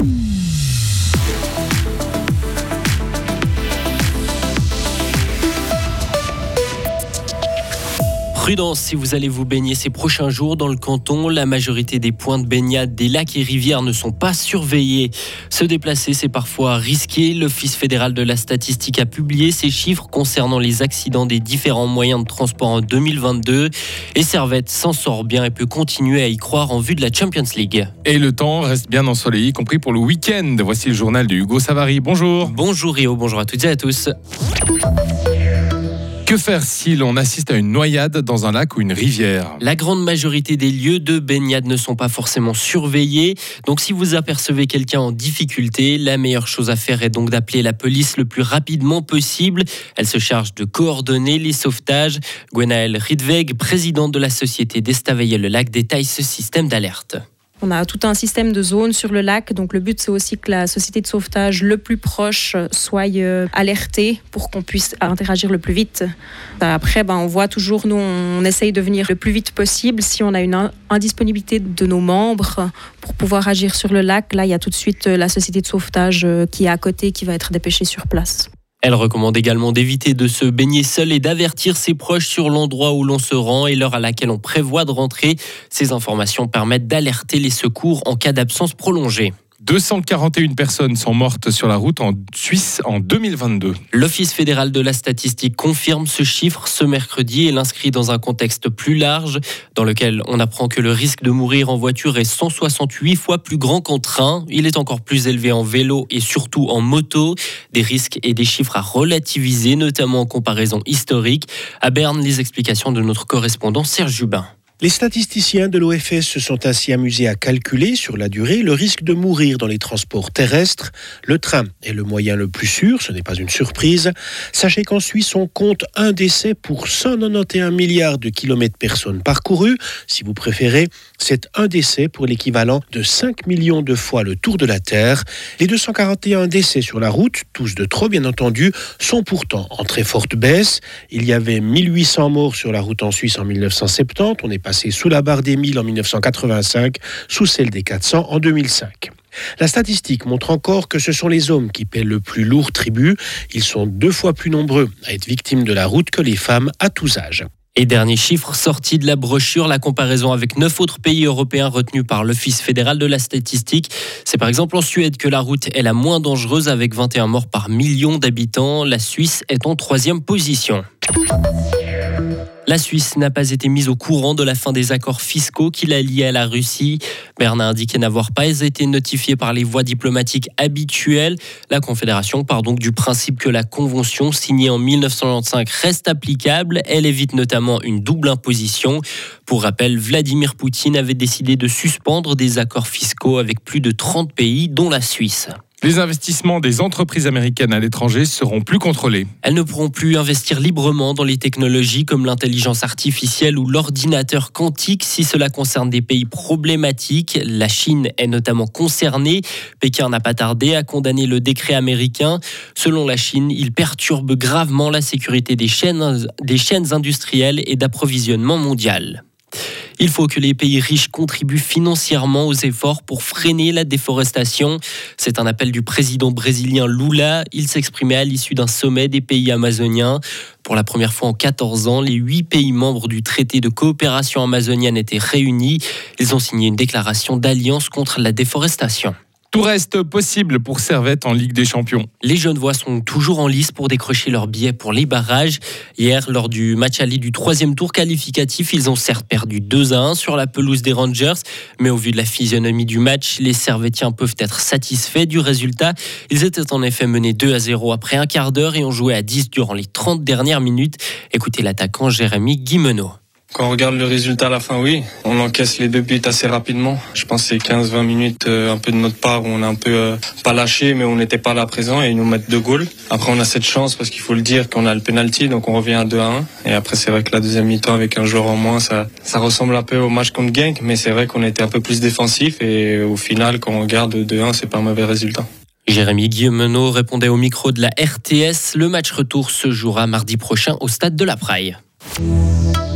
Mm. Prudence si vous allez vous baigner ces prochains jours dans le canton. La majorité des points de baignade des lacs et rivières ne sont pas surveillés. Se déplacer, c'est parfois risqué. L'Office fédéral de la statistique a publié ses chiffres concernant les accidents des différents moyens de transport en 2022. Et Servette s'en sort bien et peut continuer à y croire en vue de la Champions League. Et le temps reste bien ensoleillé, y compris pour le week-end. Voici le journal de Hugo Savary. Bonjour. Bonjour Rio, bonjour à toutes et à tous. Que faire si l'on assiste à une noyade dans un lac ou une rivière? La grande majorité des lieux de baignade ne sont pas forcément surveillés. Donc si vous apercevez quelqu'un en difficulté, la meilleure chose à faire est donc d'appeler la police le plus rapidement possible. Elle se charge de coordonner les sauvetages. Gwenaël Ridweg, présidente de la société d'Estaveille le lac, détaille ce système d'alerte. On a tout un système de zones sur le lac. Donc le but, c'est aussi que la société de sauvetage le plus proche soit euh, alertée pour qu'on puisse interagir le plus vite. Après, ben, on voit toujours, nous, on essaye de venir le plus vite possible. Si on a une indisponibilité de nos membres pour pouvoir agir sur le lac, là, il y a tout de suite euh, la société de sauvetage euh, qui est à côté qui va être dépêchée sur place. Elle recommande également d'éviter de se baigner seul et d'avertir ses proches sur l'endroit où l'on se rend et l'heure à laquelle on prévoit de rentrer. Ces informations permettent d'alerter les secours en cas d'absence prolongée. 241 personnes sont mortes sur la route en Suisse en 2022. L'Office fédéral de la statistique confirme ce chiffre ce mercredi et l'inscrit dans un contexte plus large dans lequel on apprend que le risque de mourir en voiture est 168 fois plus grand qu'en train. Il est encore plus élevé en vélo et surtout en moto. Des risques et des chiffres à relativiser, notamment en comparaison historique. À Berne, les explications de notre correspondant Serge Jubin. Les statisticiens de l'OFS se sont ainsi amusés à calculer sur la durée le risque de mourir dans les transports terrestres. Le train est le moyen le plus sûr, ce n'est pas une surprise. Sachez qu'en Suisse, on compte un décès pour 191 milliards de kilomètres personnes parcourus. Si vous préférez, c'est un décès pour l'équivalent de 5 millions de fois le tour de la Terre. Les 241 décès sur la route, tous de trop bien entendu, sont pourtant en très forte baisse. Il y avait 1800 morts sur la route en Suisse en 1970. On est passé sous la barre des 1000 en 1985, sous celle des 400 en 2005. La statistique montre encore que ce sont les hommes qui paient le plus lourd tribut. Ils sont deux fois plus nombreux à être victimes de la route que les femmes à tous âges. Et dernier chiffre sorti de la brochure, la comparaison avec neuf autres pays européens retenus par l'Office fédéral de la statistique. C'est par exemple en Suède que la route est la moins dangereuse avec 21 morts par million d'habitants. La Suisse est en troisième position. La Suisse n'a pas été mise au courant de la fin des accords fiscaux qui la liaient à la Russie. Berne a indiqué n'avoir pas été notifié par les voies diplomatiques habituelles. La Confédération part donc du principe que la convention signée en 1995 reste applicable. Elle évite notamment une double imposition. Pour rappel, Vladimir Poutine avait décidé de suspendre des accords fiscaux avec plus de 30 pays, dont la Suisse. Les investissements des entreprises américaines à l'étranger seront plus contrôlés. Elles ne pourront plus investir librement dans les technologies comme l'intelligence artificielle ou l'ordinateur quantique si cela concerne des pays problématiques. La Chine est notamment concernée. Pékin n'a pas tardé à condamner le décret américain. Selon la Chine, il perturbe gravement la sécurité des chaînes, industrielles et d'approvisionnement mondial. Il faut que les pays riches contribuent financièrement aux efforts pour freiner la déforestation. C'est un appel du président brésilien Lula. Il s'exprimait à l'issue d'un sommet des pays amazoniens. Pour la première fois en 14 ans, les huit pays membres du traité de coopération amazonienne étaient réunis. Ils ont signé une déclaration d'alliance contre la déforestation. Tout reste possible pour Servette en Ligue des Champions. Les jeunes voix sont toujours en lice pour décrocher leur billet pour les barrages. Hier, lors du match aller du troisième tour qualificatif, ils ont certes perdu 2 à 1 sur la pelouse des Rangers, mais au vu de la physionomie du match, les Servettiens peuvent être satisfaits du résultat. Ils étaient en effet menés 2 à 0 après un quart d'heure et ont joué à 10 durant les 30 dernières minutes. Écoutez l'attaquant Jérémy Guimeno. Quand on regarde le résultat à la fin, oui, on encaisse les deux buts assez rapidement. Je pense que c'est 15-20 minutes euh, un peu de notre part où on a un peu euh, pas lâché, mais on n'était pas là présent et ils nous mettent deux goals. Après, on a cette chance parce qu'il faut le dire qu'on a le penalty, donc on revient à 2-1. Et après, c'est vrai que la deuxième mi-temps avec un joueur en moins, ça, ça ressemble un peu au match contre Genk, mais c'est vrai qu'on était un peu plus défensif et au final, quand on regarde 2-1, c'est pas un mauvais résultat. Jérémy Guillemenot répondait au micro de la RTS. Le match retour se jouera mardi prochain au stade de la Praille.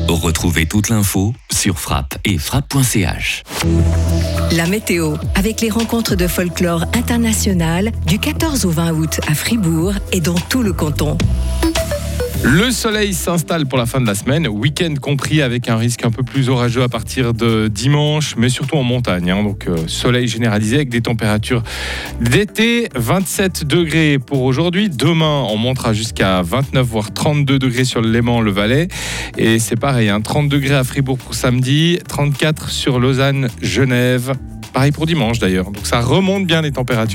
Retrouvez toute l'info sur frappe et frappe.ch. La météo, avec les rencontres de folklore international du 14 au 20 août à Fribourg et dans tout le canton. Le soleil s'installe pour la fin de la semaine, week-end compris avec un risque un peu plus orageux à partir de dimanche, mais surtout en montagne. hein. donc euh, soleil généralisé avec des températures d'été, 27 degrés pour aujourd'hui. Demain, on montera jusqu'à 29 voire 32 degrés sur le Léman, le Valais. Et c'est pareil, hein, 30 degrés à Fribourg pour samedi, 34 sur Lausanne, Genève. Pareil pour dimanche d'ailleurs. Donc ça remonte bien les températures.